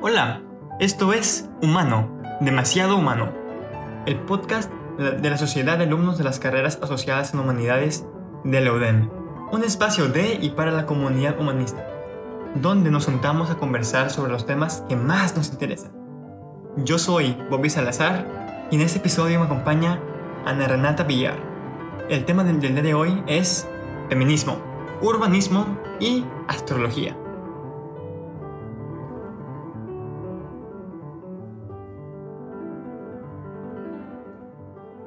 Hola, esto es Humano, demasiado humano, el podcast de la Sociedad de Alumnos de las Carreras Asociadas en Humanidades de la UDEM, un espacio de y para la comunidad humanista, donde nos juntamos a conversar sobre los temas que más nos interesan. Yo soy Bobby Salazar y en este episodio me acompaña Ana Renata Villar. El tema del día de hoy es feminismo, urbanismo y astrología.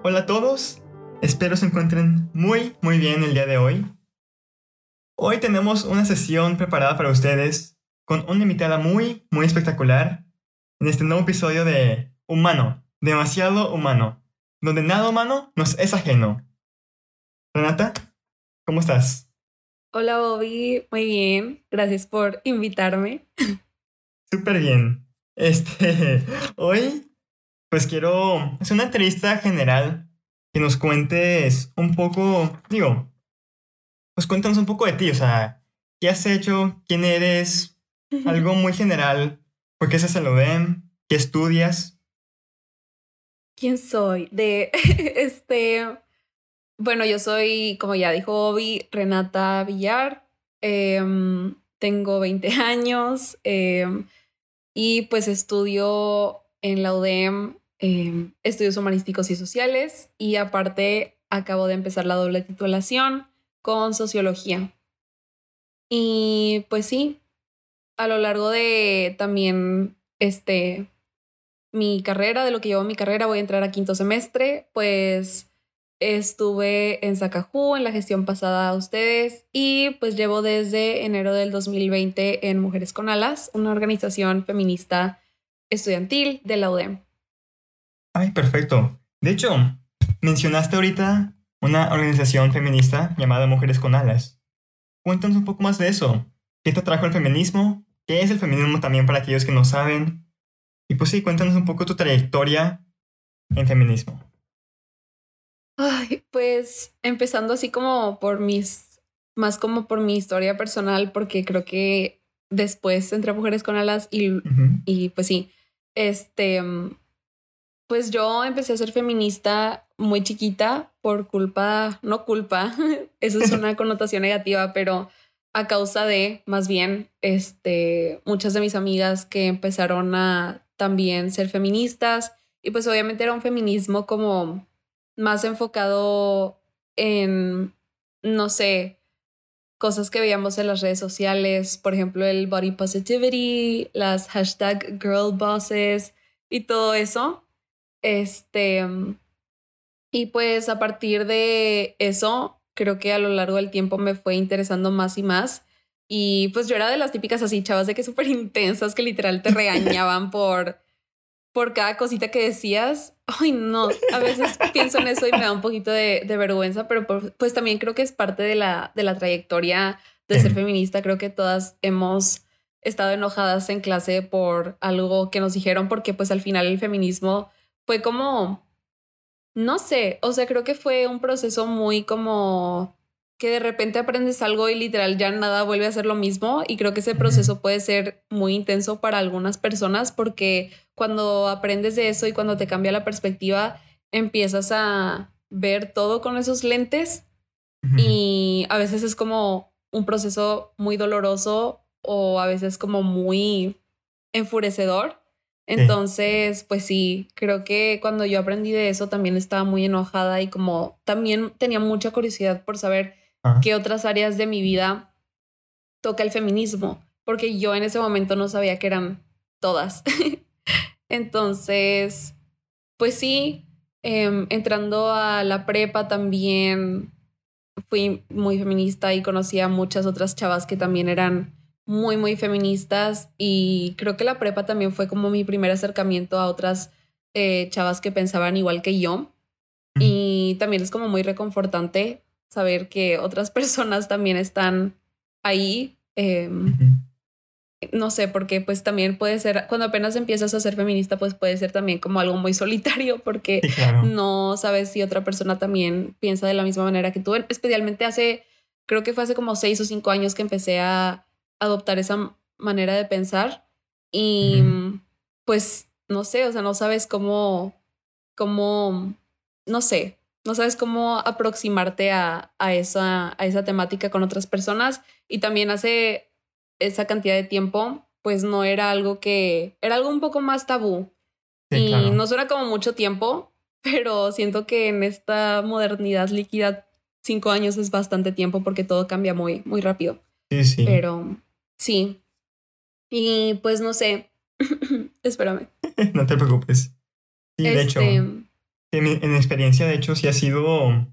Hola a todos, espero se encuentren muy muy bien el día de hoy. Hoy tenemos una sesión preparada para ustedes con una invitada muy muy espectacular en este nuevo episodio de Humano, demasiado humano, donde nada humano nos es ajeno. Renata, ¿cómo estás? Hola Bobby, muy bien, gracias por invitarme. Súper bien. Este, hoy pues quiero hacer una entrevista general que nos cuentes un poco, digo, pues cuéntanos un poco de ti, o sea, ¿qué has hecho? ¿Quién eres? Algo muy general. ¿Por qué se lo ven? ¿Qué estudias? ¿Quién soy? De este. Bueno, yo soy, como ya dijo Bobby, Renata Villar. Em, tengo 20 años em, y pues estudio en la UDEM Em, estudios humanísticos y sociales y aparte acabo de empezar la doble titulación con sociología. Y pues sí, a lo largo de también este mi carrera, de lo que llevo mi carrera, voy a entrar a quinto semestre, pues estuve en Zacajú en la gestión pasada a ustedes y pues llevo desde enero del 2020 en Mujeres con Alas, una organización feminista estudiantil de la UDEM. Ay, perfecto. De hecho, mencionaste ahorita una organización feminista llamada Mujeres con Alas. Cuéntanos un poco más de eso. ¿Qué te trajo el feminismo? ¿Qué es el feminismo también para aquellos que no saben? Y pues sí, cuéntanos un poco tu trayectoria en feminismo. Ay, pues empezando así como por mis, más como por mi historia personal, porque creo que después entré a Mujeres con Alas y, y pues sí, este, pues yo empecé a ser feminista muy chiquita por culpa, no culpa, eso es una connotación negativa, pero a causa de, más bien, este, muchas de mis amigas que empezaron a también ser feministas y pues obviamente era un feminismo como más enfocado en, no sé, cosas que veíamos en las redes sociales, por ejemplo, el body positivity, las hashtag girl bosses y todo eso. Este, y pues a partir de eso, creo que a lo largo del tiempo me fue interesando más y más. Y pues yo era de las típicas así, chavas de que súper intensas, que literal te regañaban por, por cada cosita que decías. Ay, no, a veces pienso en eso y me da un poquito de, de vergüenza, pero pues también creo que es parte de la, de la trayectoria de ser feminista. Creo que todas hemos estado enojadas en clase por algo que nos dijeron, porque pues al final el feminismo fue como, no sé, o sea, creo que fue un proceso muy como que de repente aprendes algo y literal ya nada vuelve a ser lo mismo y creo que ese proceso puede ser muy intenso para algunas personas porque cuando aprendes de eso y cuando te cambia la perspectiva empiezas a ver todo con esos lentes y a veces es como un proceso muy doloroso o a veces como muy enfurecedor entonces, pues sí, creo que cuando yo aprendí de eso también estaba muy enojada y como también tenía mucha curiosidad por saber qué otras áreas de mi vida toca el feminismo, porque yo en ese momento no sabía que eran todas. Entonces, pues sí, em, entrando a la prepa también fui muy feminista y conocí a muchas otras chavas que también eran muy, muy feministas y creo que la prepa también fue como mi primer acercamiento a otras eh, chavas que pensaban igual que yo. Y también es como muy reconfortante saber que otras personas también están ahí. Em, no sé, porque pues también puede ser, cuando apenas empiezas a ser feminista, pues puede ser también como algo muy solitario porque no sabes si otra persona también piensa de la misma manera que tú. Especialmente hace, creo que fue hace como seis o cinco años que empecé a adoptar esa manera de pensar. y pues no sé, o sea, no sabes cómo, cómo, no sé, no sabes cómo aproximarte a, a, esa, a esa temática con otras personas y también hace esa cantidad de tiempo, pues no era algo que, era algo un poco más tabú. y no suena como mucho tiempo, pero siento que en esta modernidad líquida, cinco años es bastante tiempo porque todo cambia muy, muy rápido. Sí, sí. Pero sí. Y pues no sé. Espérame. no te preocupes. Sí, de hecho. Este, en mi, experiencia, de hecho, sí ha sido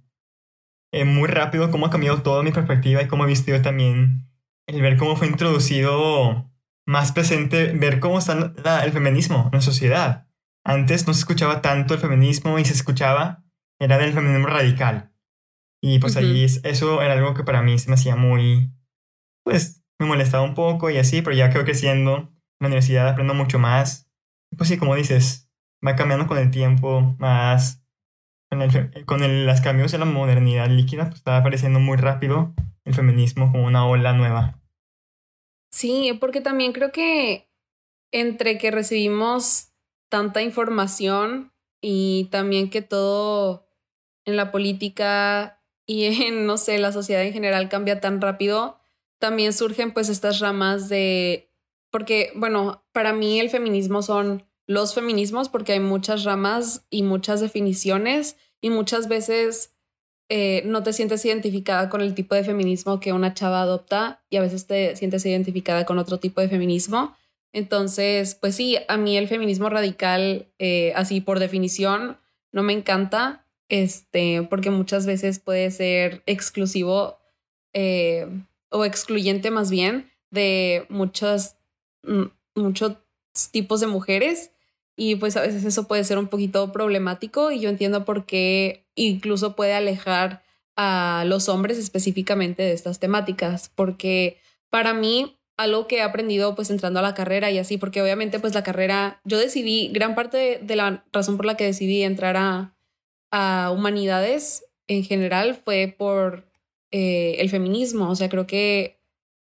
eh, muy rápido cómo ha cambiado toda mi perspectiva y cómo he visto yo también el ver cómo fue introducido más presente, ver cómo está el feminismo en la sociedad. Antes no se escuchaba tanto el feminismo y se escuchaba, era del feminismo radical. Y pues ahí eso era algo que para mí se me hacía muy, pues me molestaba un poco y así, pero ya que siendo en la universidad aprendo mucho más. Pues sí, como dices, va cambiando con el tiempo, más con, el, con el, los cambios de la modernidad líquida, pues estaba apareciendo muy rápido el feminismo como una ola nueva. Sí, porque también creo que entre que recibimos tanta información y también que todo en la política y en, no sé, la sociedad en general cambia tan rápido, también surgen pues estas ramas de, porque, bueno, para mí el feminismo son los feminismos porque hay muchas ramas y muchas definiciones y muchas veces eh, no te sientes identificada con el tipo de feminismo que una chava adopta y a veces te sientes identificada con otro tipo de feminismo. Entonces, pues sí, a mí el feminismo radical, eh, así por definición, no me encanta, este, porque muchas veces puede ser exclusivo eh, o excluyente más bien de muchos, mm, muchos tipos de mujeres y pues a veces eso puede ser un poquito problemático y yo entiendo por qué incluso puede alejar a los hombres específicamente de estas temáticas, porque para mí algo que he aprendido pues entrando a la carrera y así, porque obviamente pues la carrera, yo decidí, gran parte de, la razón por la que decidí entrar a, a humanidades en general fue por eh, el feminismo, o sea, creo que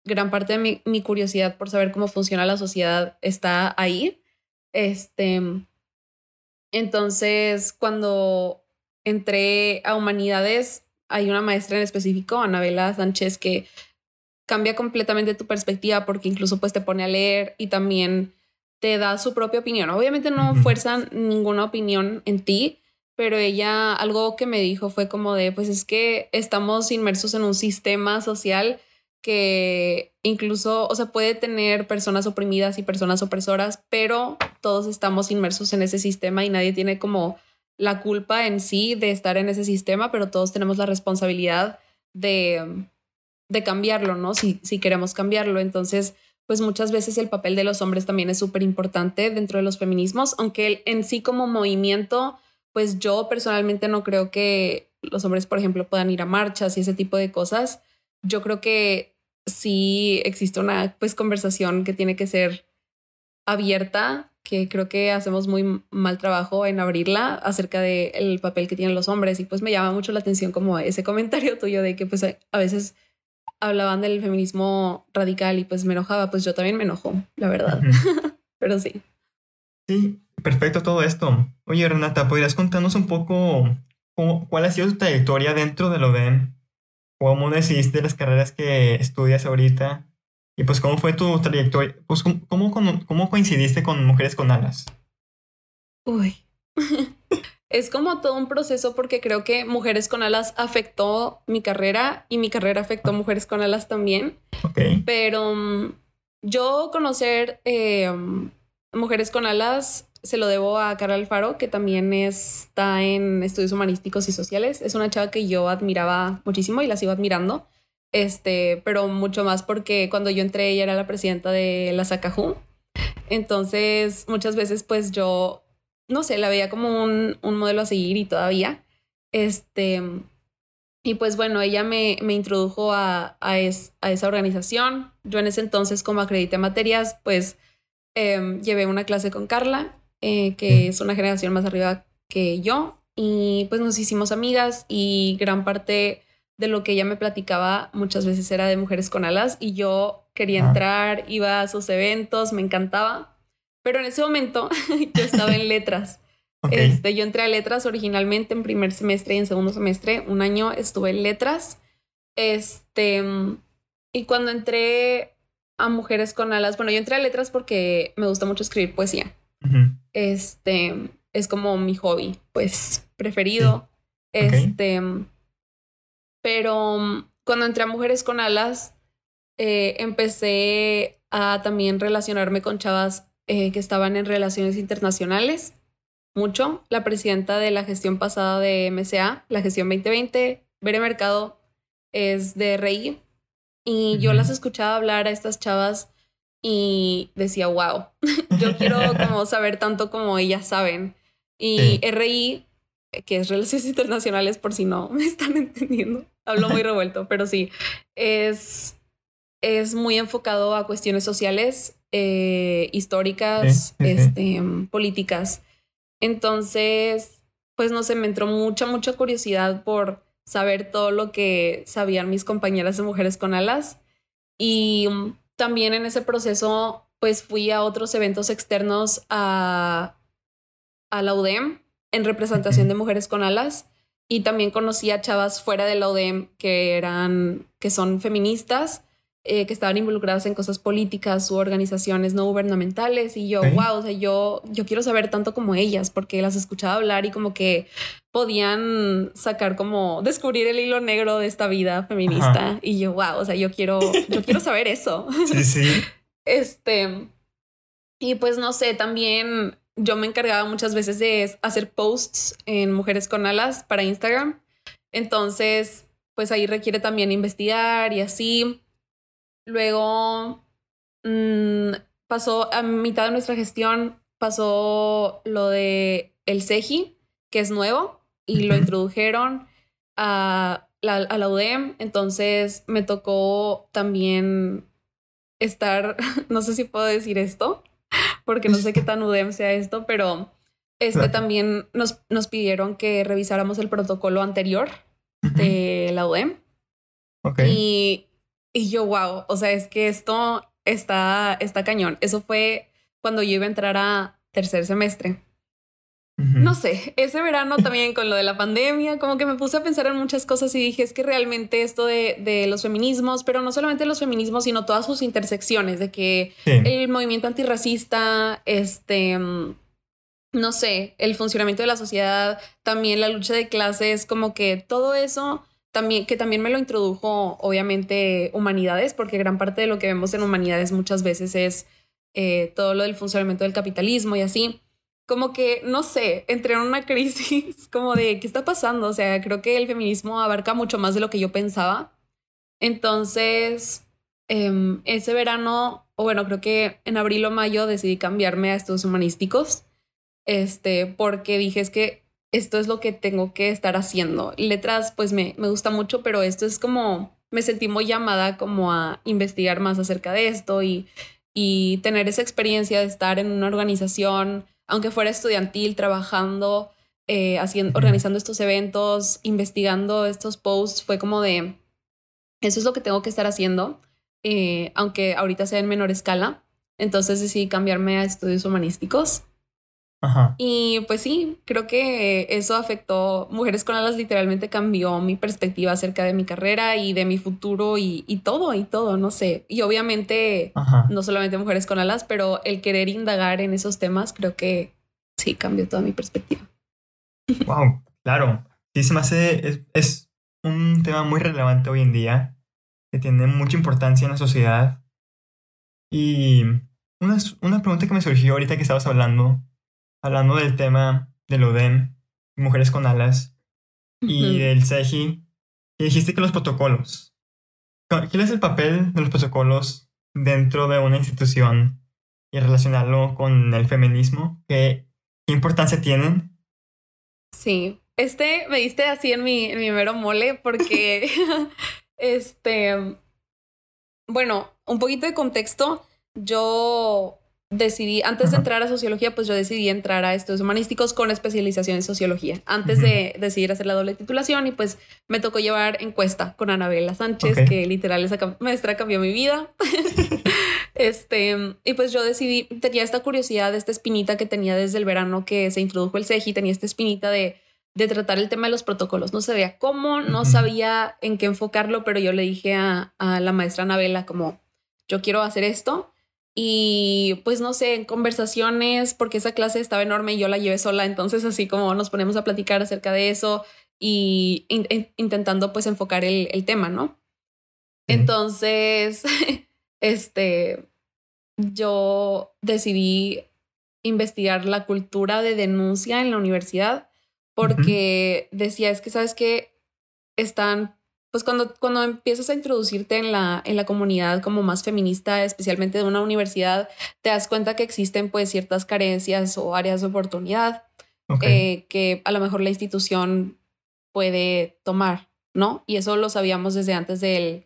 gran parte de mi, mi curiosidad por saber cómo funciona la sociedad está ahí este, entonces, cuando entré a humanidades, hay una maestra en específico, Anabela Sánchez, que cambia completamente tu perspectiva porque incluso pues te pone a leer y también te da su propia opinión. Obviamente no fuerzan ninguna opinión en ti, pero ella algo que me dijo fue como de, pues es que estamos inmersos en un sistema social que incluso, o sea, puede tener personas oprimidas y personas opresoras, pero todos estamos inmersos en ese sistema y nadie tiene como la culpa en sí de estar en ese sistema, pero todos tenemos la responsabilidad de, de cambiarlo, ¿no? Si, si queremos cambiarlo. Entonces, pues muchas veces el papel de los hombres también es súper importante dentro de los feminismos, aunque en sí como movimiento, pues yo personalmente no creo que los hombres, por ejemplo, puedan ir a marchas y ese tipo de cosas. Yo creo que sí existe una pues conversación que tiene que ser abierta, que creo que hacemos muy mal trabajo en abrirla acerca del papel que tienen los hombres y pues me llama mucho la atención como ese comentario tuyo de que pues a veces hablaban del feminismo radical y pues me enojaba, pues yo también me enojo, la verdad. Pero sí. Sí, perfecto todo esto. Oye, Renata, ¿podrías contarnos un poco cuál ha sido tu trayectoria dentro de lo de cómo decidiste las carreras que estudias ahorita y pues cómo fue tu trayectoria, pues cómo, cómo, coincidiste con Mujeres con Alas. Uy, es como todo un proceso porque creo que Mujeres con Alas afectó mi carrera y mi carrera afectó Mujeres con Alas también. Pero mm, yo conocer eh, Mujeres con Alas se lo debo a Carla Alfaro, que también está en estudios humanísticos y sociales. Es una chava que yo admiraba muchísimo y la sigo admirando. Este, pero mucho más porque cuando yo entré ella era la presidenta de la Sacaju. Entonces, muchas veces pues yo, no sé, la veía como un, modelo a seguir y todavía. Este, y pues bueno, ella me, me introdujo a, a, a esa organización. Yo en ese entonces, como acredité materias, pues em, llevé una clase con Carla eh, que es una generación más arriba que yo. Y pues nos hicimos amigas y gran parte de lo que ella me platicaba muchas veces era de mujeres con alas y yo quería entrar, iba a sus eventos, me encantaba. Pero en ese momento yo estaba en letras. Este, yo entré a letras originalmente en primer semestre y en segundo semestre. Un año estuve en letras. Este, y cuando entré a Mujeres con Alas, bueno, yo entré a letras porque me gusta mucho escribir poesía. Este, es como mi hobby, pues, preferido. Este, pero cuando entré a Mujeres con Alas, eh, empecé a también relacionarme con chavas eh, que estaban en relaciones internacionales mucho. La presidenta de la gestión pasada de MCA, la gestión 2020, Bere Mercado, es de RI. Y yo las escuchaba hablar a estas chavas y decía, wow, yo quiero como saber tanto como ellas saben. Y RI, que es Relaciones Internacionales, por si no me están entendiendo, hablo muy revuelto, pero sí, es, es muy enfocado a cuestiones sociales, eh, históricas, este, políticas. Entonces, pues no sé, me entró mucha, mucha curiosidad por saber todo lo que sabían mis compañeras de mujeres con alas. Y mm, también en ese proceso, pues fui a otros eventos externos a, a la UDEM en representación de mujeres con alas. Y también conocí a chavas fuera de la UDEM que eran, que son feministas eh, que estaban involucradas en cosas políticas u organizaciones no gubernamentales y yo, wow, o sea, yo, yo quiero saber tanto como ellas porque las escuchaba hablar y como que podían sacar como descubrir el hilo negro de esta vida feminista y yo, wow, o sea, yo quiero, yo quiero saber eso. Sí, sí. este, y pues no sé, también yo me encargaba muchas veces de hacer posts en Mujeres con Alas para Instagram. Entonces, pues ahí requiere también investigar y así. Luego mm, pasó a mitad de nuestra gestión, pasó lo de el CEGI, que es nuevo, y lo introdujeron a la, a la UDEM. Entonces me tocó también estar, no sé si puedo decir esto, porque no sé qué tan UDEM sea esto, pero este también nos, nos pidieron que revisáramos el protocolo anterior de la UDEM. Y y yo, wow, o sea, es que esto está, está cañón. Eso fue cuando yo iba a entrar a tercer semestre. No sé, ese verano también con lo de la pandemia, como que me puse a pensar en muchas cosas y dije, es que realmente esto de, de los feminismos, pero no solamente los feminismos, sino todas sus intersecciones, de que el movimiento antirracista, este, mm, no sé, el funcionamiento de la sociedad, también la lucha de clases, como que todo eso que también me lo introdujo, obviamente, humanidades, porque gran parte de lo que vemos en humanidades muchas veces es eh, todo lo del funcionamiento del capitalismo y así. Como que, no sé, entré en una crisis como de qué está pasando. O sea, creo que el feminismo abarca mucho más de lo que yo pensaba. Entonces, em, ese verano, o bueno, creo que en abril o mayo decidí cambiarme a estudios humanísticos. Este, porque dije es que esto es lo que tengo que estar haciendo. Letras, pues me, me gusta mucho, pero esto es como, me sentí muy llamada como a investigar más acerca de esto y, y tener esa experiencia de estar en una organización, aunque fuera estudiantil, trabajando, eh, haciendo, organizando estos eventos, investigando estos posts, fue como de, eso es lo que tengo que estar haciendo, eh, aunque ahorita sea en menor escala. Entonces decidí cambiarme a estudios humanísticos y pues sí, creo que eso afectó, Mujeres con Alas literalmente cambió mi perspectiva acerca de mi carrera y de mi futuro y, y todo, y todo, no sé. Y obviamente, no solamente Mujeres con Alas, pero el querer indagar en esos temas, creo que sí cambió toda mi perspectiva. Wow, claro. Sí, se me hace, es, es un tema muy relevante hoy en día, que tiene mucha importancia en la sociedad. Y una, una pregunta que me surgió ahorita que estabas hablando hablando del tema del ODEM, Mujeres con Alas, y del CEGI, y dijiste que los protocolos. ¿Qué es el papel de los protocolos dentro de una institución y relacionarlo con el feminismo? ¿Qué, importancia tienen? Sí, este me diste así en mi, en mi mero mole porque, este, bueno, un poquito de contexto. Yo decidí, antes de entrar a sociología, pues yo decidí entrar a estudios humanísticos con especialización en sociología, antes de decidir hacer la doble titulación y pues me tocó llevar encuesta con Anabela Sánchez, que literal esa maestra cambió mi vida. este, y pues yo decidí, tenía esta curiosidad, esta espinita que tenía desde el verano que se introdujo el CEGI, tenía esta espinita de, de tratar el tema de los protocolos. No sabía cómo, no sabía en qué enfocarlo, pero yo le dije a, a la maestra Anabela como, yo quiero hacer esto y pues no sé, en conversaciones, porque esa clase estaba enorme y yo la llevé sola, entonces así como nos ponemos a platicar acerca de eso y intentando pues enfocar el, el tema, ¿no? Entonces, este, yo decidí investigar la cultura de denuncia en la universidad porque decía, es que sabes que están pues cuando, cuando empiezas a introducirte en la, en la comunidad como más feminista, especialmente de una universidad, te das cuenta que existen pues ciertas carencias o áreas de oportunidad eh, que a lo mejor la institución puede tomar, ¿no? Y eso lo sabíamos desde antes del,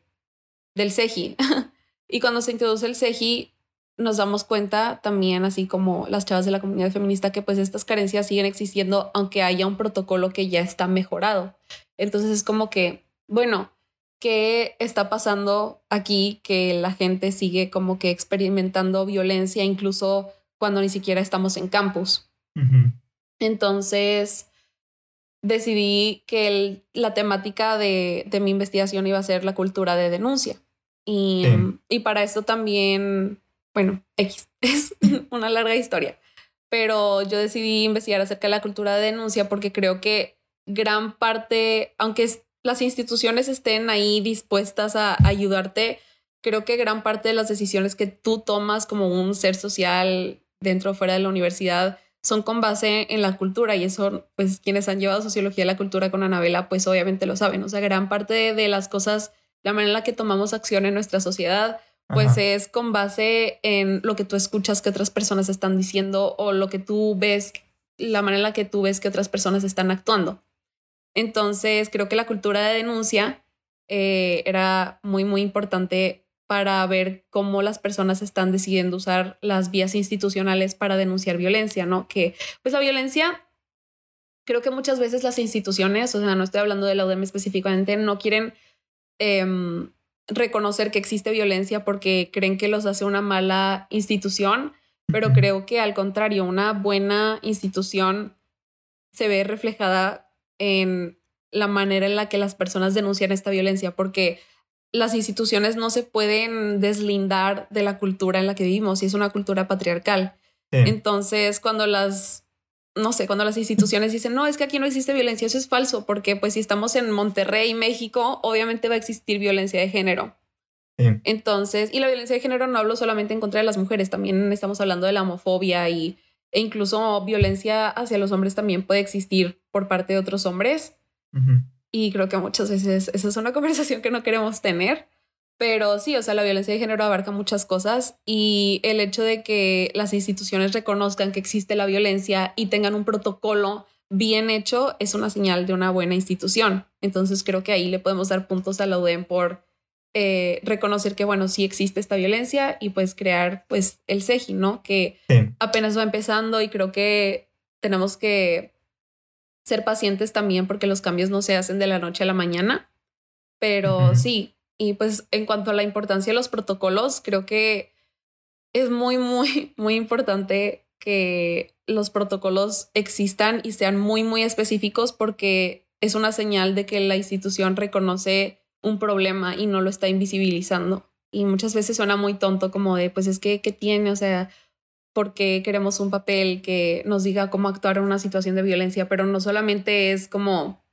del CEGI. y cuando se introduce el CEGI, nos damos cuenta también, así como las chavas de la comunidad feminista, que pues estas carencias siguen existiendo aunque haya un protocolo que ya está mejorado. Entonces es como que bueno, ¿qué está pasando aquí que la gente sigue como que experimentando violencia incluso cuando ni siquiera estamos en campus? Entonces, decidí que la temática de, de, mi investigación iba a ser la cultura de denuncia. Y, y para esto también, bueno, X, es una larga historia, pero yo decidí investigar acerca de la cultura de denuncia porque creo que gran parte, aunque es las instituciones estén ahí dispuestas a ayudarte, creo que gran parte de las decisiones que tú tomas como un ser social dentro o fuera de la universidad son con base en la cultura y eso, pues quienes han llevado sociología de la cultura con Anabela, pues obviamente lo saben. O sea, gran parte de, las cosas, la manera en la que tomamos acción en nuestra sociedad, pues es con base en lo que tú escuchas que otras personas están diciendo o lo que tú ves, la manera en la que tú ves que otras personas están actuando. Entonces, creo que la cultura de denuncia eh, era muy, muy importante para ver cómo las personas están decidiendo usar las vías institucionales para denunciar violencia, ¿no? Que pues la violencia, creo que muchas veces las instituciones, o sea, no estoy hablando de la UDM específicamente, no quieren em, reconocer que existe violencia porque creen que los hace una mala institución, pero creo que al contrario, una buena institución se ve reflejada en la manera en la que las personas denuncian esta violencia, porque las instituciones no se pueden deslindar de la cultura en la que vivimos y es una cultura patriarcal. Entonces, cuando las, no sé, cuando las instituciones dicen, no, es que aquí no existe violencia, eso es falso, porque pues si estamos en Monterrey, México, obviamente va a existir violencia de género. Entonces, y la violencia de género no hablo solamente en contra de las mujeres, también estamos hablando de la homofobia y e incluso violencia hacia los hombres también puede existir por parte de otros hombres. Y creo que muchas veces esa es una conversación que no queremos tener. Pero sí, o sea, la violencia de género abarca muchas cosas y el hecho de que las instituciones reconozcan que existe la violencia y tengan un protocolo bien hecho es una señal de una buena institución. Entonces creo que ahí le podemos dar puntos a la UDEM por eh, reconocer que, bueno, sí existe esta violencia y pues crear pues el CEGI, ¿no? Que apenas va empezando y creo que tenemos que ser pacientes también porque los cambios no se hacen de la noche a la mañana. Pero sí, y pues en cuanto a la importancia de los protocolos, creo que es muy, muy, muy importante que los protocolos existan y sean muy, muy específicos porque es una señal de que la institución reconoce un problema y no lo está invisibilizando. Y muchas veces suena muy tonto como de, pues es que, ¿qué tiene? O sea, porque queremos un papel que nos diga cómo actuar en una situación de violencia, pero no solamente es como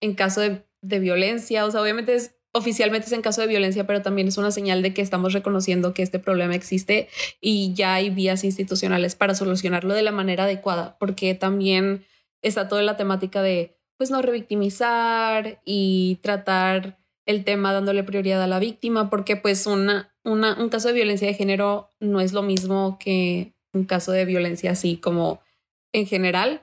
en caso de, violencia, o sea, obviamente es oficialmente es en caso de violencia, pero también es una señal de que estamos reconociendo que este problema existe y ya hay vías institucionales para solucionarlo de la manera adecuada, porque también está toda la temática de pues no revictimizar y tratar el tema dándole prioridad a la víctima, porque pues una, una, un caso de violencia de género no es lo mismo que un caso de violencia así como en general,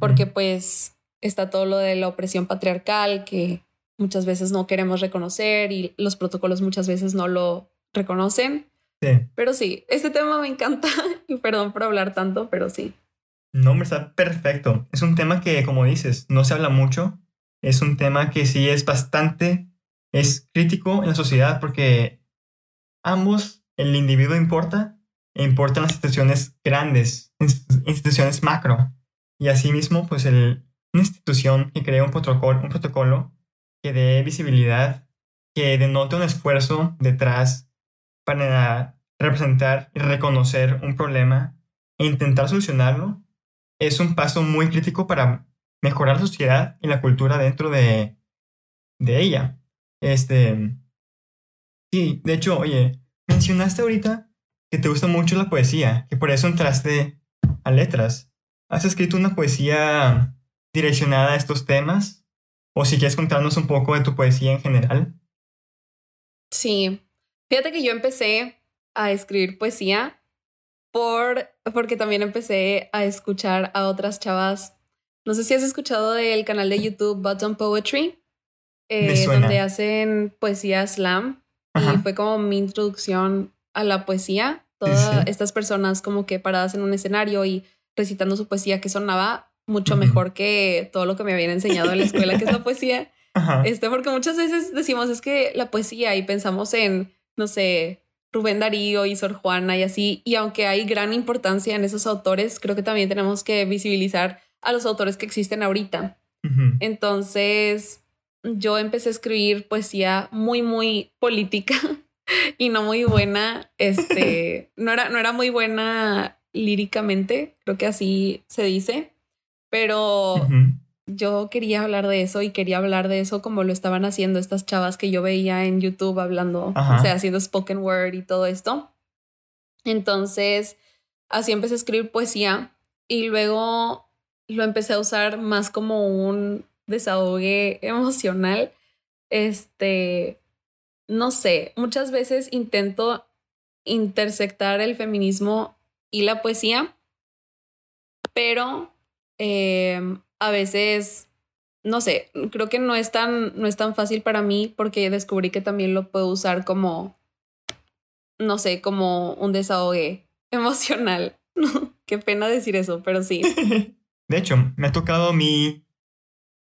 porque pues está todo lo de la opresión patriarcal que muchas veces no queremos reconocer y los protocolos muchas veces no lo reconocen. Sí. Pero sí, este tema me encanta y perdón por hablar tanto, pero sí. No, hombre, está perfecto. Es un tema que, como dices, no se habla mucho. Es un tema que sí es bastante, es crítico en la sociedad porque ambos, el individuo importa e importan las instituciones grandes, instituciones macro. Y asimismo, pues el, una institución que crea un protocolo, un protocolo que dé visibilidad, que denote un esfuerzo detrás para representar y reconocer un problema e intentar solucionarlo, es un paso muy crítico para mejorar la sociedad y la cultura dentro de, de ella. Este, sí, de hecho, oye, mencionaste ahorita que te gusta mucho la poesía, que por eso entraste a letras. ¿Has escrito una poesía direccionada a estos temas? ¿O si quieres contarnos un poco de tu poesía en general? Sí, fíjate que yo empecé a escribir poesía por, porque también empecé a escuchar a otras chavas. No sé si has escuchado del canal de YouTube Button Poetry, eh, donde hacen poesía slam. Y fue como mi introducción a la poesía. Todas estas personas como que paradas en un escenario y recitando su poesía que sonaba mucho mejor que todo lo que me habían enseñado en la escuela, que es la poesía. Este, porque muchas veces decimos es que la poesía y pensamos en, no sé, Rubén Darío y Sor Juana y así, y aunque hay gran importancia en esos autores, creo que también tenemos que visibilizar a los autores que existen ahorita. Entonces, yo empecé a escribir poesía muy, muy política y no muy buena, este, no era, no era muy buena líricamente, creo que así se dice, pero yo quería hablar de eso y quería hablar de eso como lo estaban haciendo estas chavas que yo veía en YouTube hablando, o sea, haciendo spoken word y todo esto. Entonces, así empecé a escribir poesía y luego lo empecé a usar más como un desahogue emocional. Este, no sé, muchas veces intento intersectar el feminismo y la poesía, pero em, a veces, no sé, creo que no es, tan, no es tan fácil para mí porque descubrí que también lo puedo usar como, no sé, como un desahogue emocional. Qué pena decir eso, pero sí. De hecho, me ha tocado a mí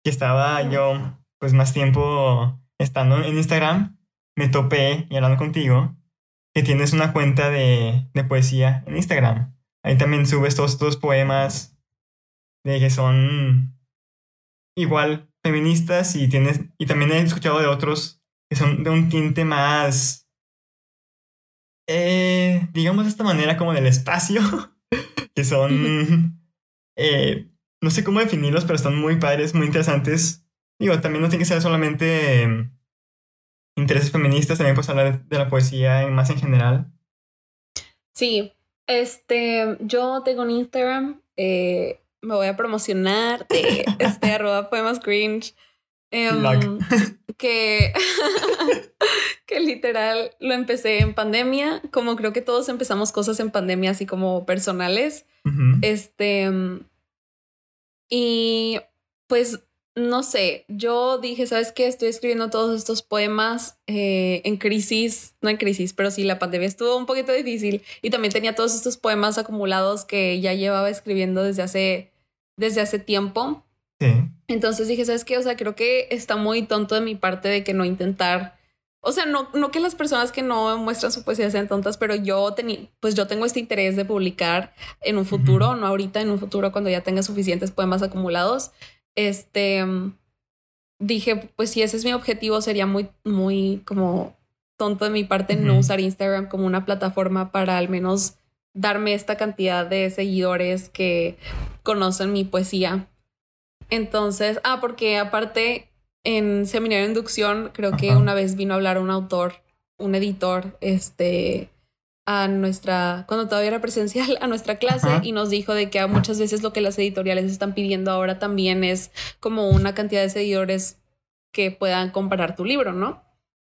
que estaba yo pues más tiempo estando en Instagram, me topé y hablando contigo que tienes una cuenta de, de poesía en Instagram. Ahí también subes todos estos poemas de que son igual feministas y tienes y también he escuchado de otros que son de un tinte más eh, digamos de esta manera como del espacio que son eh, no sé cómo definirlos pero están muy padres muy interesantes digo también no tiene que ser solamente intereses feministas, también puedes hablar de la poesía más en general. Sí, este, yo tengo un Instagram, eh, me voy a promocionar de este arroba poemas cringe. Em, que, que literal lo empecé en pandemia, como creo que todos empezamos cosas en pandemia, así como personales. Este, y pues no sé, yo dije, ¿sabes qué? Estoy escribiendo todos estos poemas eh, en crisis, no en crisis, pero sí, la pandemia estuvo un poquito difícil y también tenía todos estos poemas acumulados que ya llevaba escribiendo desde hace, desde hace tiempo. Sí. Entonces dije, ¿sabes qué? O sea, creo que está muy tonto de mi parte de que no intentar, o sea, no, no que las personas que no muestran su poesía sean tontas, pero yo tenía, pues yo tengo este interés de publicar en un futuro, no ahorita, en un futuro cuando ya tenga suficientes poemas acumulados este, dije, pues si ese es mi objetivo, sería muy, muy como tonto de mi parte no usar Instagram como una plataforma para al menos darme esta cantidad de seguidores que conocen mi poesía. Entonces, ah, porque aparte en seminario de inducción creo que una vez vino a hablar un autor, un editor, este, a nuestra, cuando todavía era presencial, a nuestra clase y nos dijo de que muchas veces lo que las editoriales están pidiendo ahora también es como una cantidad de seguidores que puedan comparar tu libro, ¿no?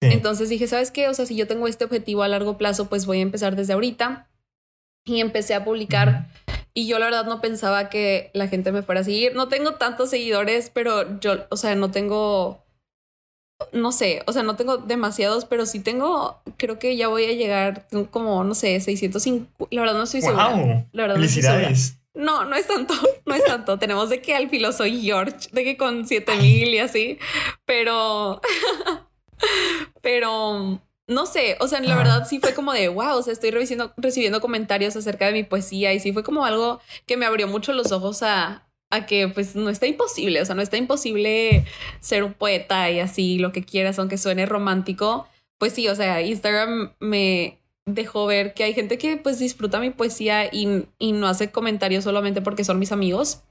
Entonces dije, ¿sabes qué? O sea, si yo tengo este objetivo a largo plazo, pues voy a empezar desde ahorita. Y empecé a publicar. Y yo la verdad no pensaba que la gente me fuera a seguir. No tengo tantos seguidores, pero yo, o sea, no tengo no sé, o sea, no tengo demasiados, pero sí tengo, creo que ya voy a llegar, como, no sé, 605, la verdad no estoy segura. La verdad Felicidades. No, no, es tanto, no es tanto. Tenemos de que al filoso George, de que con 7000 y así, pero, pero, no sé, o sea, la verdad sí fue como de, wow, o sea, estoy recibiendo, recibiendo comentarios acerca de mi poesía y sí fue como algo que me abrió mucho los ojos a, a que pues no está imposible, o sea, no está imposible ser un poeta y así lo que quieras, aunque suene romántico. Pues sí, o sea, Instagram me dejó ver que hay gente que pues disfruta mi poesía y, y no hace comentarios solamente porque son mis amigos,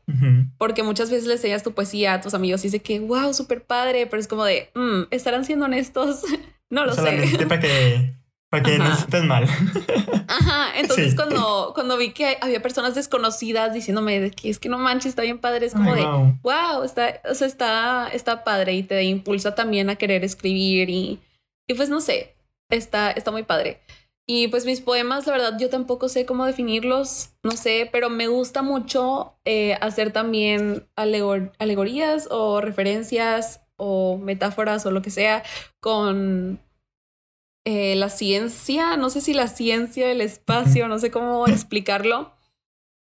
porque muchas veces les enseñas tu poesía a tus amigos y dice que, wow, súper padre, pero es como de, mm, ¿estarán siendo honestos? no lo sé. Para que para que no estés mal. Ajá, entonces cuando, cuando vi que había personas desconocidas diciéndome que es que no manches, está bien padre, es como de, wow. está, o sea, está, está padre y te impulsa también a querer escribir y, y pues no sé, está, está muy padre. Y pues mis poemas, la verdad, yo tampoco sé cómo definirlos, no sé, pero me gusta mucho eh, hacer también alegorías o referencias o metáforas o lo que sea con eh, la ciencia, no sé si la ciencia del espacio, no sé cómo explicarlo,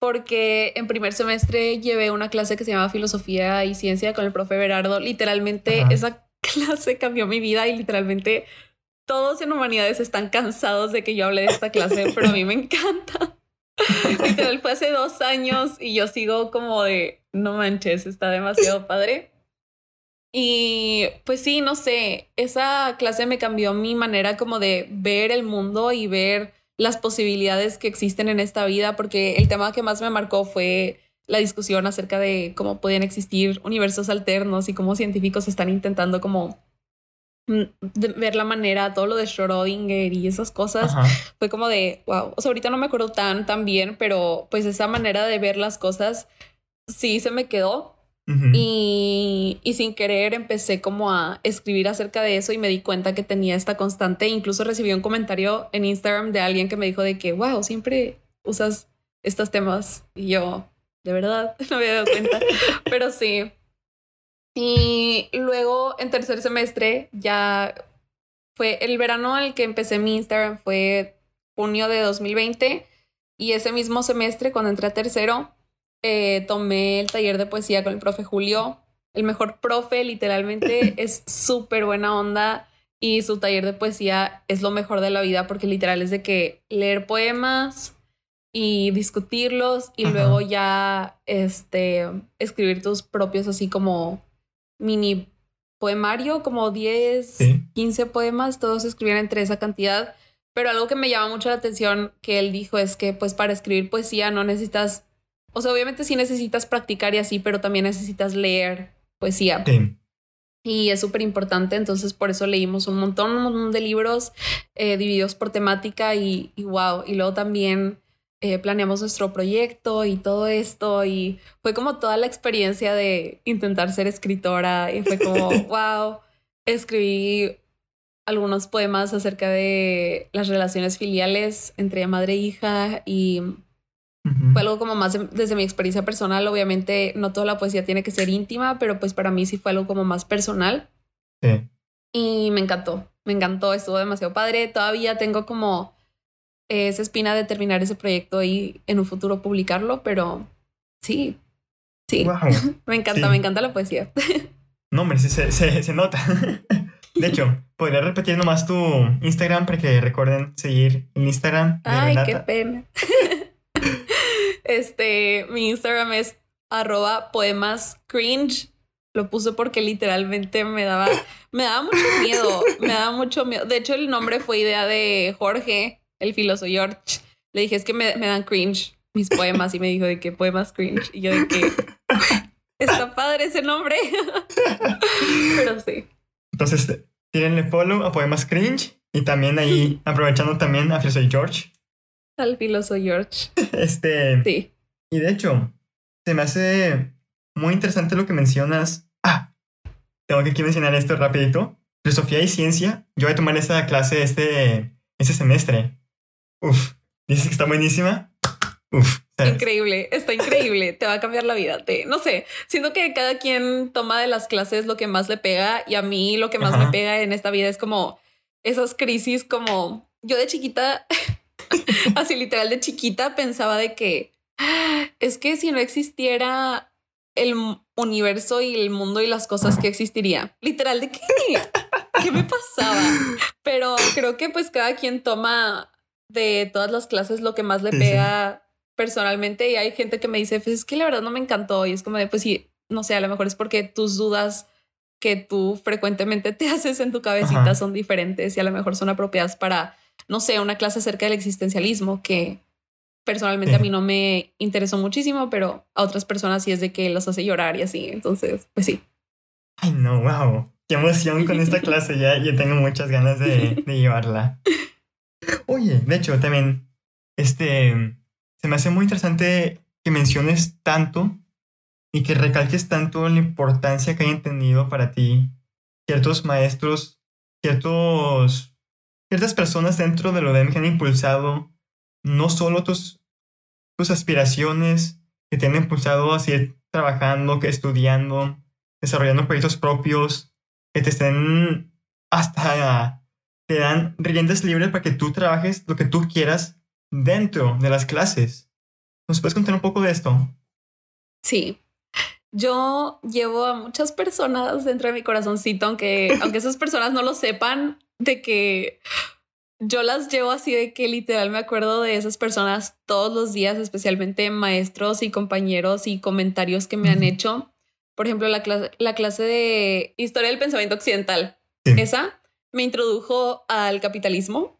porque en primer semestre llevé una clase que se llama Filosofía y Ciencia con el profe Berardo. Literalmente esa clase cambió mi vida y literalmente todos en humanidades están cansados de que yo hable de esta clase, pero a mí me encanta. Fue hace dos años y yo sigo como de, no manches, está demasiado padre. Y pues sí, no sé, esa clase me cambió mi manera como de ver el mundo y ver las posibilidades que existen en esta vida, porque el tema que más me marcó fue la discusión acerca de cómo podían existir universos alternos y cómo científicos están intentando como ver la manera, todo lo de Schrödinger y esas cosas, fue como de, wow, o sea, ahorita no me acuerdo tan, tan bien, pero pues esa manera de ver las cosas sí se me quedó y, y, sin querer empecé como a escribir acerca de eso y me di cuenta que tenía esta constante. Incluso recibí un comentario en Instagram de alguien que me dijo de que, wow, siempre usas estos temas. Y yo, de verdad, no me había dado cuenta. Pero sí. Y luego en tercer semestre ya fue el verano en el que empecé mi Instagram fue junio de 2020 y ese mismo semestre cuando entré a tercero eh, tomé el taller de poesía con el profe Julio. El mejor profe, literalmente, es súper buena onda y su taller de poesía es lo mejor de la vida porque literal es de que leer poemas y discutirlos y luego ya este escribir tus propios así como mini poemario, como 10, 15 poemas, todos escribían entre esa cantidad. Pero algo que me llama mucho la atención que él dijo es que pues para escribir poesía no necesitas o sea, obviamente sí necesitas practicar y así, pero también necesitas leer poesía. Sí. Y es súper importante, entonces por eso leímos un montón, un montón de libros eh, divididos por temática y, wow, y luego también eh, planeamos nuestro proyecto y todo esto y fue como toda la experiencia de intentar ser escritora y fue como, wow, escribí algunos poemas acerca de las relaciones filiales entre madre e hija y fue algo como más desde mi experiencia personal. Obviamente no toda la poesía tiene que ser íntima, pero pues para mí sí fue algo como más personal. Sí. Y me encantó, me encantó, estuvo demasiado padre. Todavía tengo como esa espina de terminar ese proyecto y en un futuro publicarlo, pero sí, sí, me encanta, me encanta la poesía. no, hombre, se, se, se nota. De hecho, podría repetir nomás tu Instagram para que recuerden seguir en Instagram. Ay, qué pena. Este, mi Instagram es arroba poemas cringe. Lo puse porque literalmente me daba, me daba mucho miedo, me daba mucho miedo. De hecho, el nombre fue idea de Jorge, el filósofo George. Le dije, es que me, me dan cringe mis poemas y me dijo de que poemas cringe. Y yo de que está padre ese nombre. Pero sí. Entonces, tírenle follow a Poemas Cringe y también ahí aprovechando también a Filósofo George al filoso George. Este. Sí. Y de hecho, se me hace muy interesante lo que mencionas. Ah, tengo que aquí mencionar esto rapidito. Filosofía y ciencia. Yo voy a tomar esa clase este, este semestre. Uf, dices que está buenísima. Uf, increíble, está increíble, te va a cambiar la vida. Te, no sé, siento que cada quien toma de las clases lo que más le pega y a mí lo que más me pega en esta vida es como esas crisis como yo de chiquita, así literal de chiquita pensaba de que ah, es que si no existiera el universo y el mundo y las cosas que existiría, literal de que qué me pasaba, pero creo que pues cada quien toma de todas las clases lo que más le pega personalmente y hay gente que me dice, pues es que la verdad no me encantó y es como de, pues sí, no sé, a lo mejor es porque tus dudas que tú frecuentemente te haces en tu cabecita son diferentes y a lo mejor son apropiadas para, no sé, una clase acerca del existencialismo que personalmente a mí no me interesó muchísimo, pero a otras personas sí es de que los hace llorar y así. Entonces, pues sí. Ay, no, wow. Qué emoción con esta clase ya. Yo tengo muchas ganas de, de llevarla. Oye, de hecho, también, este, se me hace muy interesante que menciones tanto y que recalques tanto la importancia que hayan tenido para ti ciertos maestros, ciertos, ciertas personas dentro de lo de que han impulsado no solo tus, tus aspiraciones, que te han impulsado a seguir trabajando, que estudiando, desarrollando proyectos propios, que te estén hasta te dan riendas libres para que tú trabajes lo que tú quieras dentro de las clases. ¿Nos puedes contar un poco de esto? Sí. Yo llevo a muchas personas dentro de mi corazoncito, aunque, aunque esas personas no lo sepan, de que yo las llevo así de que literal me acuerdo de esas personas todos los días, especialmente maestros y compañeros y comentarios que me han hecho. Por ejemplo, la, la clase de historia del pensamiento occidental. Esa me introdujo al capitalismo.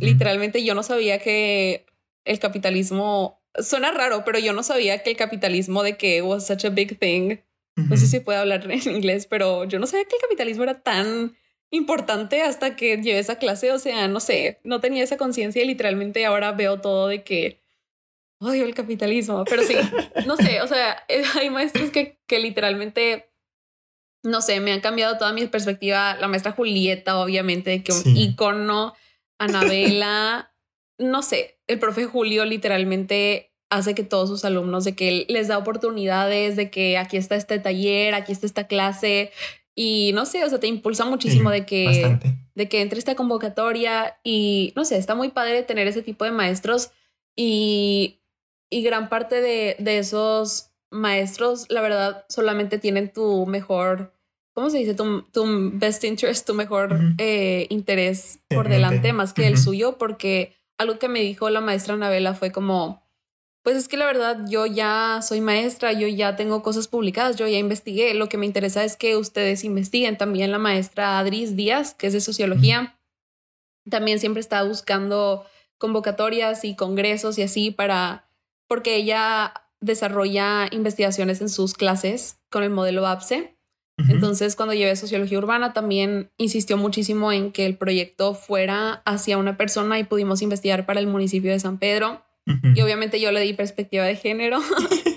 Literalmente yo no sabía que el capitalismo suena raro, pero yo no sabía que el capitalismo de que was such a big thing. No sé si puedo hablar en inglés, pero yo no sabía que el capitalismo era tan importante hasta que llevé esa clase. O sea, no sé, no tenía esa conciencia y literalmente ahora veo todo de que odio el capitalismo. Pero sí, no sé, o sea, hay maestros que, que literalmente no sé, me han cambiado toda mi perspectiva. La maestra Julieta, obviamente, que un icono, Anabela, no sé, el profe Julio literalmente hace que todos sus alumnos, de que él les da oportunidades, de que aquí está este taller, aquí está esta clase, y no sé, o sea, te impulsa muchísimo de que, de que entre esta convocatoria y no sé, está muy padre tener ese tipo de maestros y, y gran parte de, de esos maestros, la verdad, solamente tienen tu mejor, ¿cómo se dice? Tu, tu best interest, tu mejor eh, interés por delante más que el suyo, porque algo que me dijo la maestra Anabela fue como, pues es que la verdad yo ya soy maestra, yo ya tengo cosas publicadas, yo ya investigué, lo que me interesa es que ustedes investiguen. También la maestra Adris Díaz, que es de sociología, también siempre está buscando convocatorias y congresos y así para, porque ella desarrolla investigaciones en sus clases con el modelo APSE. Entonces, cuando llevé sociología urbana, también insistió muchísimo en que el proyecto fuera hacia una persona y pudimos investigar para el municipio de San Pedro. Y obviamente yo le di perspectiva de género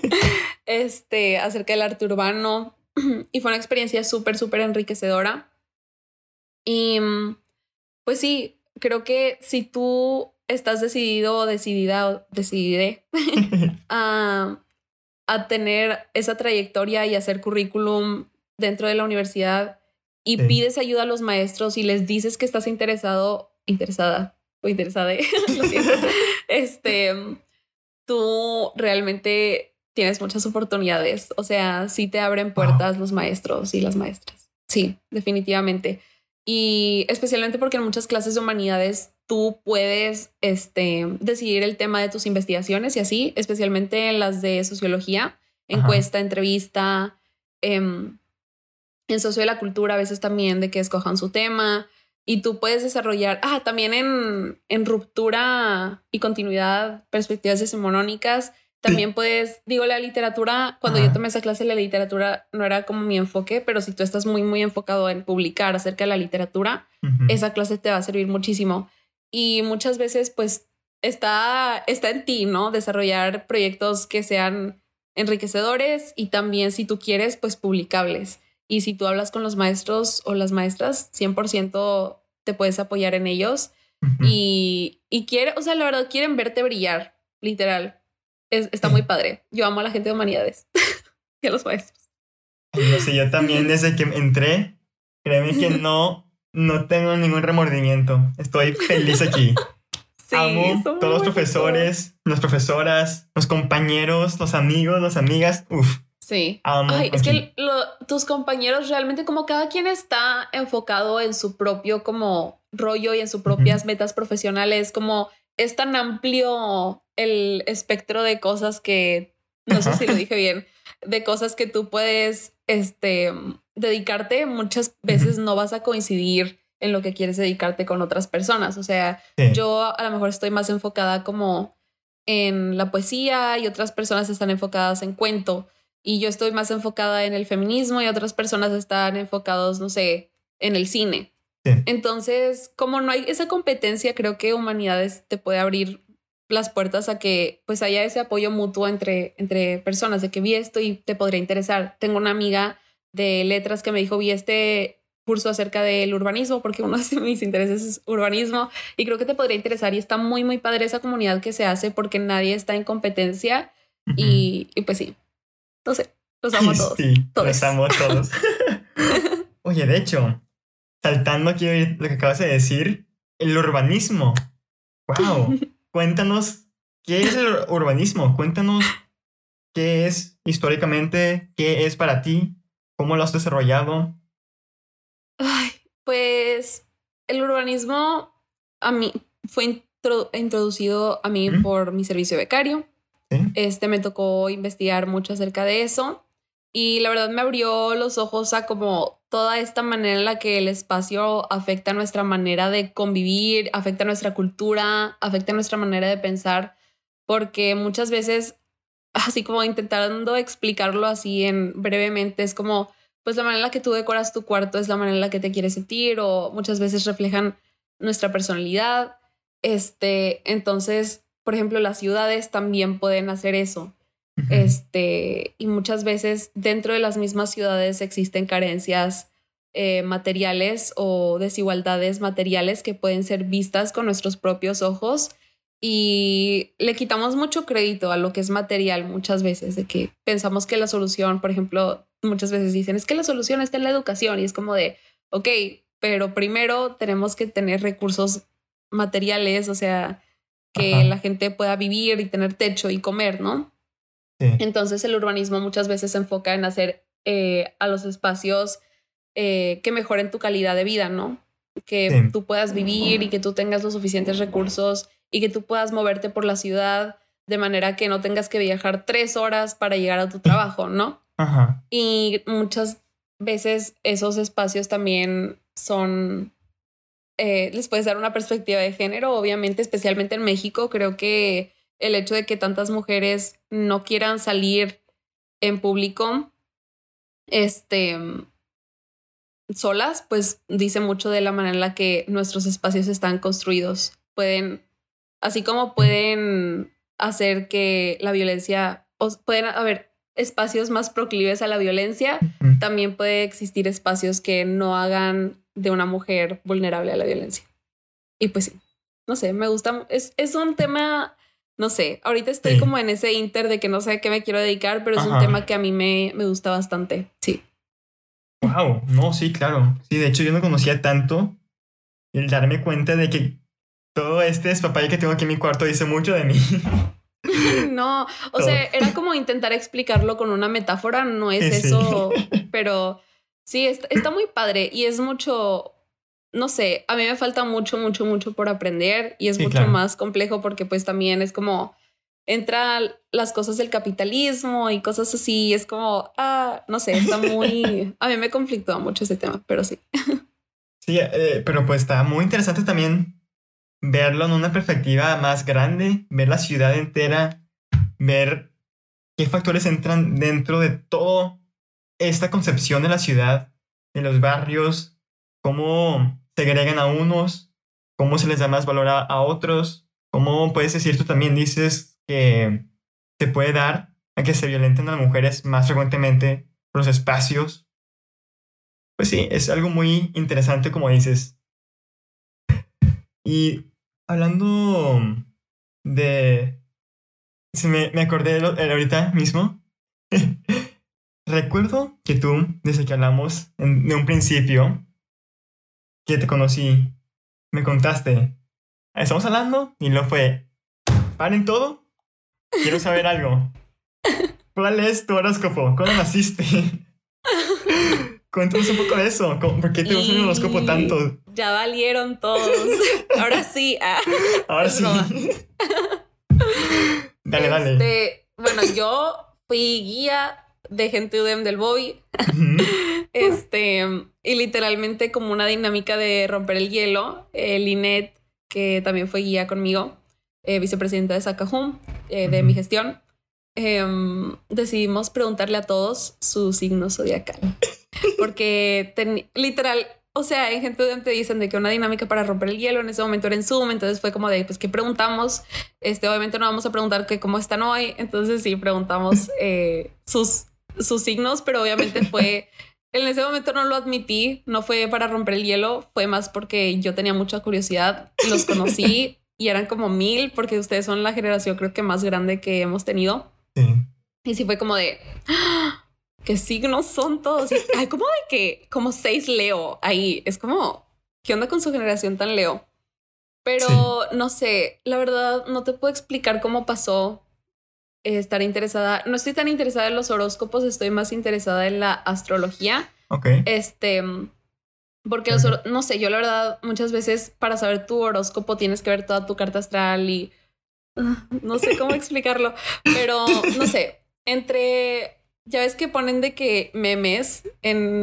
este, acerca del arte urbano. y fue una experiencia súper, súper enriquecedora. Y pues sí, creo que si tú estás decidido o decidida o decidide a, a, tener esa trayectoria y hacer currículum dentro de la universidad y pides ayuda a los maestros y les dices que estás interesado, interesada o interesada, lo siento, este, tú realmente tienes muchas oportunidades. O sea, sí te abren puertas los maestros y las maestras. Sí, definitivamente. Y especialmente porque en muchas clases de humanidades tú puedes este, decidir el tema de tus investigaciones y así, especialmente en las de sociología, encuesta, entrevista, em, en socio de la cultura a veces también de que escojan su tema y tú puedes desarrollar, ah, también en, en ruptura y continuidad, perspectivas decimonónicas, también puedes, digo, la literatura, cuando yo tomé esa clase, la literatura no era como mi enfoque, pero si tú estás muy, muy enfocado en publicar acerca de la literatura, esa clase te va a servir muchísimo. Y muchas veces, pues, está, está en ti, ¿no? Desarrollar proyectos que sean enriquecedores y también, si tú quieres, pues, publicables. Y si tú hablas con los maestros o las maestras, 100% te puedes apoyar en ellos. Y, y quiere, o sea, la verdad, quieren verte brillar, literal está muy padre. Yo amo a la gente de humanidades y a los maestros. No sé, yo también desde que entré, créeme que no, no tengo ningún remordimiento. Estoy feliz aquí. Sí, Amo todos los profesores, las profesoras, los compañeros, los amigos, las amigas. Uf. Sí. Ay, es que tus compañeros realmente como cada quien está enfocado en su propio como rollo y en sus propias metas profesionales, como es tan amplio el espectro de cosas que, no sé si lo dije bien, de cosas que tú puedes este, dedicarte, muchas veces no vas a coincidir en lo que quieres dedicarte con otras personas. O sea, yo a lo mejor estoy más enfocada como en la poesía y otras personas están enfocadas en cuento y yo estoy más enfocada en el feminismo y otras personas están enfocados, no sé, en el cine. Entonces, como no hay esa competencia, creo que humanidades te puede abrir las puertas a que pues haya ese apoyo mutuo entre, entre personas, de que vi esto y te podría interesar. Tengo una amiga de letras que me dijo, vi este curso acerca del urbanismo, porque uno de mis intereses es urbanismo, y creo que te podría interesar y está muy, muy padre esa comunidad que se hace porque nadie está en competencia y, y, pues sí. Entonces, los amo a todos. Sí, los amo a todos. Oye, de hecho, saltando aquí lo que acabas de decir, el urbanismo. ¡Wow! Cuéntanos, ¿qué es el urbanismo? Cuéntanos qué es históricamente, qué es para ti, cómo lo has desarrollado. Ay, pues el urbanismo a mí fue introducido a mí por mi servicio becario. Este me tocó investigar mucho acerca de eso y la verdad me abrió los ojos a como toda esta manera en la que el espacio afecta nuestra manera de convivir, afecta nuestra cultura, afecta nuestra manera de pensar, porque muchas veces, así como intentando explicarlo así en brevemente, es como pues la manera en la que tú decoras tu cuarto es la manera en la que te quieres sentir o muchas veces reflejan nuestra personalidad. Este, entonces, por ejemplo, las ciudades también pueden hacer eso. Este, y muchas veces dentro de las mismas ciudades existen carencias eh, materiales o desigualdades materiales que pueden ser vistas con nuestros propios ojos y le quitamos mucho crédito a lo que es material muchas veces, de que pensamos que la solución, por ejemplo, muchas veces dicen, es que la solución está en la educación y es como de, ok, pero primero tenemos que tener recursos materiales, o sea, que la gente pueda vivir y tener techo y comer, ¿no? Entonces el urbanismo muchas veces se enfoca en hacer eh, a los espacios eh, que mejoren tu calidad de vida, ¿no? Que tú puedas vivir y que tú tengas los suficientes recursos y que tú puedas moverte por la ciudad de manera que no tengas que viajar tres horas para llegar a tu trabajo, ¿no? Y muchas veces esos espacios también son, eh, les puedes dar una perspectiva de género, obviamente, especialmente en México, creo que el hecho de que tantas mujeres no quieran salir en público, este, solas, pues dice mucho de la manera en la que nuestros espacios están construidos. Pueden, así como pueden hacer que la violencia, pueden haber espacios más proclives a la violencia, también puede existir espacios que no hagan de una mujer vulnerable a la violencia. Y pues sí, no sé, me gusta, es, es un tema, no sé, ahorita estoy como en ese inter de que no sé a qué me quiero dedicar, pero es un tema que a mí me, me gusta bastante, sí. Wow, no, sí, claro. Sí, de hecho yo no conocía tanto el darme cuenta de que todo este despapaya que tengo aquí en mi cuarto dice mucho de mí. No, o sea, era como intentar explicarlo con una metáfora, no es eso, pero sí, está, muy padre y es mucho, no sé, a mí me falta mucho, mucho, mucho por aprender y es mucho más complejo porque pues también es como entra las cosas del capitalismo y cosas así, es como, ah, no sé, está muy, a mí me conflictúa mucho ese tema, pero sí. Sí, eh, pero pues está muy interesante también verlo en una perspectiva más grande, ver la ciudad entera, ver qué factores entran dentro de toda esta concepción de la ciudad, de los barrios, cómo segregan a unos, cómo se les da más valor a, otros, cómo puedes decir tú también dices que se puede dar a que se violenten a las mujeres más frecuentemente los espacios. Pues sí, es algo muy interesante como dices. Y hablando de, se me, me acordé de ahorita mismo. Recuerdo que tú, desde que hablamos en, de un principio, que te conocí, me contaste, estamos hablando y no fue, paren todo, quiero saber algo. ¿Cuál es tu horóscopo? ¿Cuándo naciste? Cuéntanos un poco de eso. ¿Por qué te gusta el horóscopo tanto? Ya valieron todos. Ahora sí. Ah. Ahora sí. dale, dale. Este, bueno, yo fui guía de gente UDEM del Bobby. este, y literalmente como una dinámica de romper el hielo, eh, Linet, que también fue guía conmigo, eh, vicepresidenta de Sacajum, eh, de mi gestión, em, decidimos preguntarle a todos su signo zodiacal. Porque literal, o sea, en gente UDEM te dicen de que una dinámica para romper el hielo en ese momento era en Zoom, entonces fue como de, pues, ¿qué preguntamos? Este, obviamente no vamos a preguntar que cómo están hoy, entonces sí, preguntamos sus sus signos, pero obviamente fue, en ese momento no lo admití, no fue para romper el hielo, fue más porque yo tenía mucha curiosidad, los conocí y eran como mil, porque ustedes son la generación creo que más grande que hemos tenido. Y sí fue como de, ¡Ah! ¿Qué signos son todos? hay como de que, como seis Leo ahí, es como, ¿qué onda con su generación tan Leo? Pero no sé, la verdad no te puedo explicar cómo pasó estar interesada, no estoy tan interesada en los horóscopos, estoy más interesada en la astrología. Ok. Este, porque no sé, yo la verdad muchas veces para saber tu horóscopo tienes que ver toda tu carta astral y ah, no sé cómo explicarlo, pero no sé, entre, ya ves que ponen de que memes en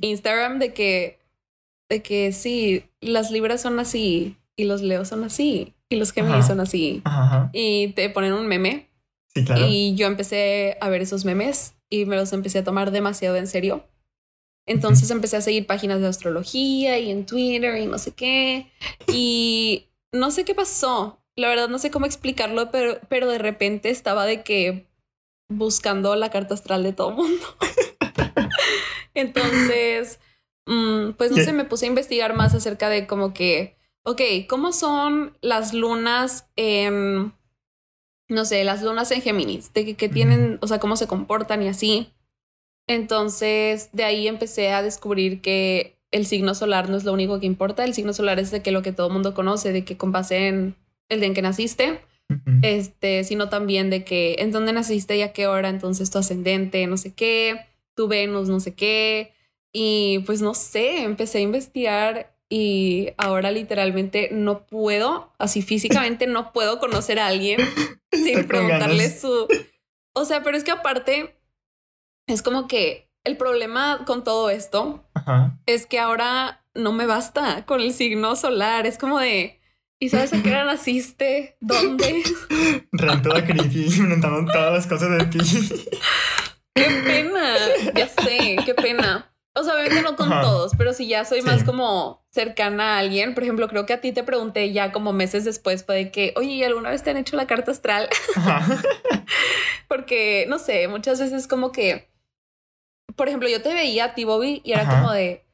Instagram de que, de que sí, las libras son así y los leos son así y los Géminis son así. Y te ponen un meme. Y yo empecé a ver esos memes y me los empecé a tomar demasiado en serio. Entonces empecé a seguir páginas de astrología y en Twitter y no sé qué. Y no sé qué pasó. La verdad no sé cómo explicarlo, pero, pero de repente estaba de que buscando la carta astral de todo el mundo. Entonces, mm, pues no sé, me puse a investigar más acerca de como que, ok, ¿cómo son las lunas en no sé, las lunas en Géminis, de que, tienen, o sea, cómo se comportan y así. Entonces, de ahí empecé a descubrir que el signo solar no es lo único que importa. El signo solar es de que lo que todo el mundo conoce, de que con base en el día en que naciste, este, sino también de que en dónde naciste y a qué hora, entonces tu ascendente, no sé qué, tu Venus, no sé qué. Y pues no sé, empecé a investigar y ahora literalmente no puedo, así físicamente no puedo conocer a alguien sin preguntarle su... O sea, pero es que aparte es como que el problema con todo esto es que ahora no me basta con el signo solar, es como de... ¿Y sabes a qué hora naciste? ¿Dónde? Ren toda creepy, inventando todas las cosas de ti. ¡Qué pena! Ya sé, qué pena. O sea, obviamente no con todos, pero si ya soy más como cercana a alguien, por ejemplo, creo que a ti te pregunté ya como meses después, fue de que, oye, ¿alguna vez te han hecho la carta astral? Porque, no sé, muchas veces como que, por ejemplo, yo te veía a ti, Bobby, y era como de,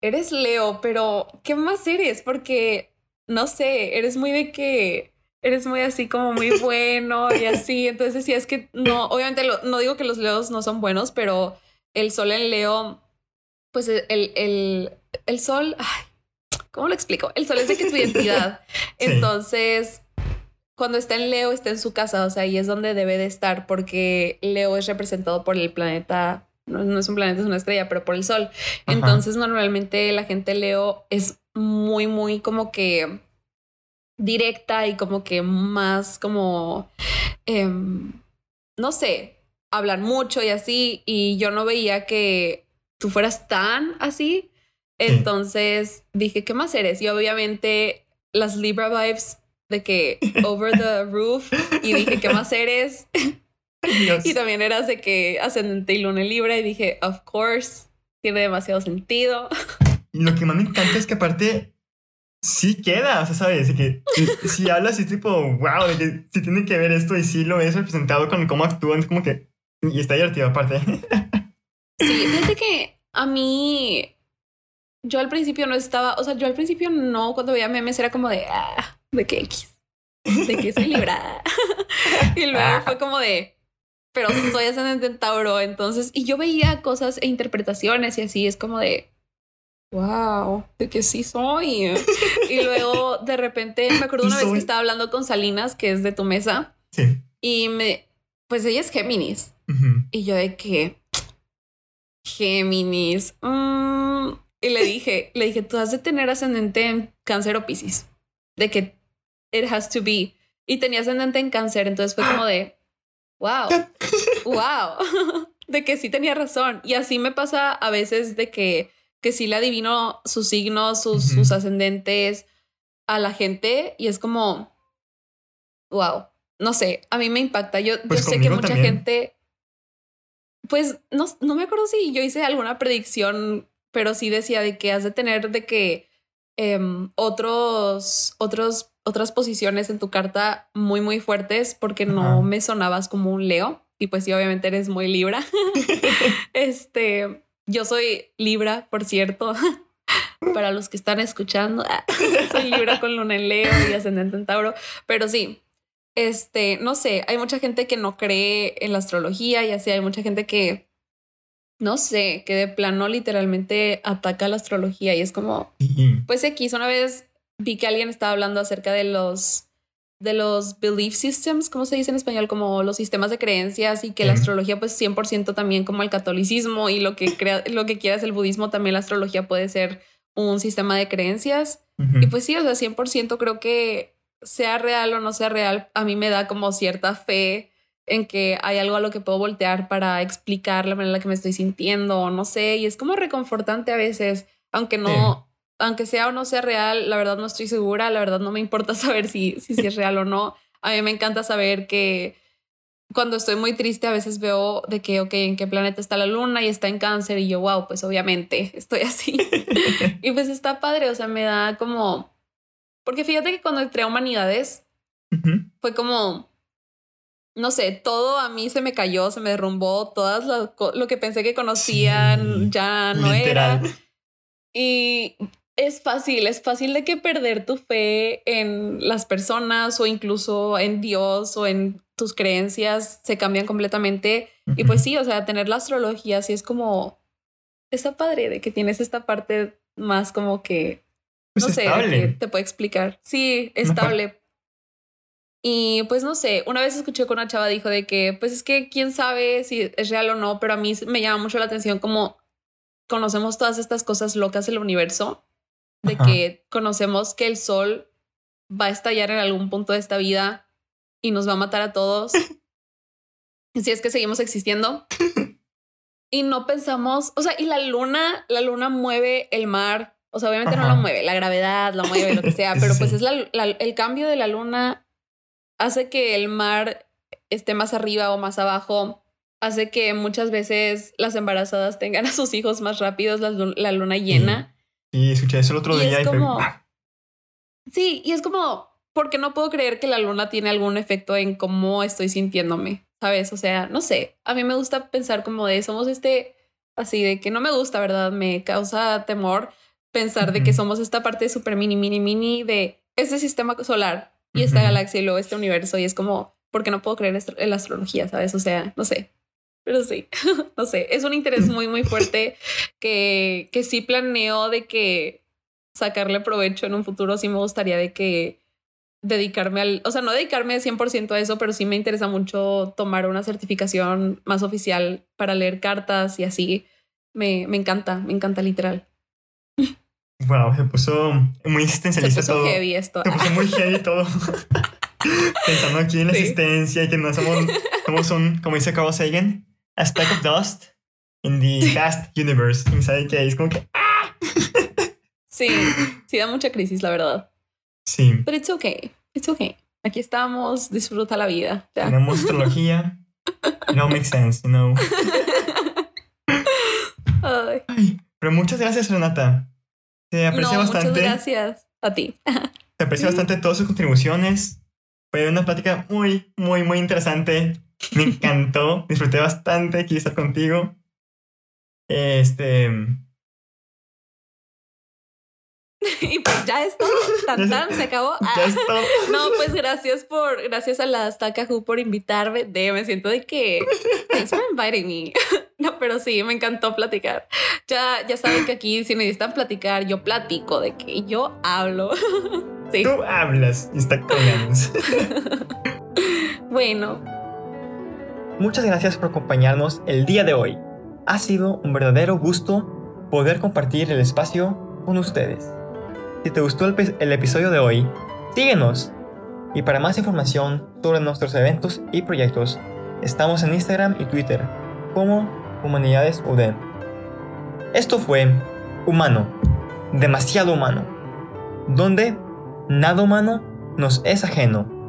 eres Leo, pero ¿qué más eres? Porque, no sé, eres muy de que eres muy así como muy bueno y así. Entonces decía, es que no, obviamente no digo que los leos no son buenos, pero el sol en Leo pues el, el, el sol, ay, ¿cómo lo explico? El sol es de que tu identidad. Entonces, cuando está en Leo, está en su casa, o sea, ahí es donde debe de estar, porque Leo es representado por el planeta, no, es un planeta, es una estrella, pero por el sol. Entonces, normalmente la gente Leo es muy, muy como que directa y como que más como, em, no sé, hablan mucho y así, y yo no veía que tú fueras tan así. Entonces dije, ¿qué más eres? Y obviamente las Libra vibes de que over the roof y dije, ¿qué más eres? y también eras de que ascendente y luna Libra y dije, of course, tiene demasiado sentido. Lo que más me encanta es que aparte sí queda, o sea, ¿sabes? que si, hablas y tipo, wow, de que si tiene que ver esto y sí lo ves representado con cómo actúan, es como que... Y está divertido aparte. Sí, fíjate que a mí, yo al principio no estaba, o sea, yo al principio no, cuando veía memes era como de, ah, de que X. de que soy Libra. y luego fue como de, pero soy ascendente en Tauro, entonces, y yo veía cosas e interpretaciones y así, es como de, wow, de que sí soy. y luego de repente me acuerdo una vez que estaba hablando con Salinas, que es de tu mesa. Sí. Y me, pues ella es Géminis. Y yo de que, Géminis. Mm", y le dije, le dije, tú has de tener ascendente en cáncer o piscis. De que it has to be. Y tenía ascendente en cáncer, entonces fue como de, wow, wow, de que sí tenía razón. Y así me pasa a veces de que que sí le adivino sus signos, sus, sus ascendentes a la gente y es como, wow, no sé, a mí me impacta. Yo, yo pues sé que mucha gente, pues no, no me acuerdo si yo hice alguna predicción, pero sí decía de que has de tener de que em, otros, otros, otras posiciones en tu carta muy, muy fuertes porque no me sonabas como un Leo. Y pues sí, obviamente eres muy Libra. este, yo soy Libra, por cierto. Para los que están escuchando, soy Libra con luna en Leo y ascendente en Tauro. Pero sí, este, no sé, hay mucha gente que no cree en la astrología y así hay mucha gente que, no sé, que de plano literalmente ataca la astrología y es como, pues X, una vez vi que alguien estaba hablando acerca de los de los belief systems, ¿cómo se dice en español? Como los sistemas de creencias y que la astrología pues 100% también como el catolicismo y lo que, crea, lo que quieras el budismo, también la astrología puede ser un sistema de creencias. Y pues sí, o sea, 100% creo que sea real o no sea real, a mí me da como cierta fe en que hay algo a lo que puedo voltear para explicar la manera en la que me estoy sintiendo, o no sé, y es como reconfortante a veces, aunque no, aunque sea o no sea real, la verdad no estoy segura, la verdad no me importa saber si, si, es real o no. A mí me encanta saber que cuando estoy muy triste a veces veo de que, ok, en qué planeta está la luna y está en cáncer y yo, wow, pues obviamente estoy así. y pues está padre, o sea, me da como... Porque fíjate que cuando entré a humanidades fue como, no sé, todo a mí se me cayó, se me derrumbó, todas lo, que pensé que conocían ya no era. Y es fácil, es fácil de que perder tu fe en las personas o incluso en Dios o en tus creencias se cambian completamente. Y pues sí, o sea, tener la astrología sí es como, está padre de que tienes esta parte más como que, pues no sé, que te puede explicar. Sí, estable. Y pues no sé, una vez escuché con una chava dijo de que, pues es que quién sabe si es real o no, pero a mí me llama mucho la atención como conocemos todas estas cosas locas del universo de que conocemos que el sol va a estallar en algún punto de esta vida y nos va a matar a todos. si es que seguimos existiendo. y no pensamos, o sea, y la luna, la luna mueve el mar. O sea, obviamente no lo mueve, la gravedad lo mueve, lo que sea, pero pues es el cambio de la luna hace que el mar esté más arriba o más abajo, hace que muchas veces las embarazadas tengan a sus hijos más rápidos, la, luna llena. Y escuché eso el otro día. Es como, Sí, y es como, porque no puedo creer que la luna tiene algún efecto en cómo estoy sintiéndome, ¿sabes? O sea, no sé, a mí me gusta pensar como de, somos este, así de que no me gusta, ¿verdad? Me causa temor pensar de que somos esta parte súper mini, mini, mini de este sistema solar y esta galaxia y luego este universo y es como, porque no puedo creer en la astrología, ¿sabes? O sea, no sé. Pero sí, no sé, es un interés muy, muy fuerte que, que sí planeo de que sacarle provecho en un futuro. Sí me gustaría de que dedicarme al, o sea, no dedicarme 100% a eso, pero sí me interesa mucho tomar una certificación más oficial para leer cartas y así. Me, me encanta, me encanta literal. Wow, se puso muy existencialista se puso heavy esto. Se puso muy heavy todo. Pensando aquí en la existencia y que no somos, somos un, como dice Carl Sagan, a speck of dust in the vast universe. Y sabe que es como que ¡ah! Sí, sí da mucha crisis, la verdad. Sí. Pero it's okay. It's okay. Aquí estamos, disfruta la vida. Ya. Tenemos astrología. No makes sense, you know. Ay. pero muchas gracias, Renata. Te aprecio bastante. Muchas gracias a ti. Te aprecio bastante todas sus contribuciones. Fue una plática muy, muy, muy interesante. Me encantó, disfruté bastante aquí estar contigo. Este. y pues ya es todo. Tan, tan, se acabó. Ya todo. No, pues gracias por, gracias a la Stakahu por invitarme. De, me siento de que, thanks for inviting me. No, pero sí, me encantó platicar. Ya, ya saben que aquí si necesitan platicar, yo platico de que yo hablo. Sí. Tú hablas y está. Bueno, Muchas gracias por acompañarnos el día de hoy. Ha sido un verdadero gusto poder compartir el espacio con ustedes. Si te gustó el, episodio de hoy, síguenos. Y para más información sobre nuestros eventos y proyectos, estamos en Instagram y Twitter como Humanidades UDEM. Esto fue Humano, demasiado humano, donde nada humano nos es ajeno.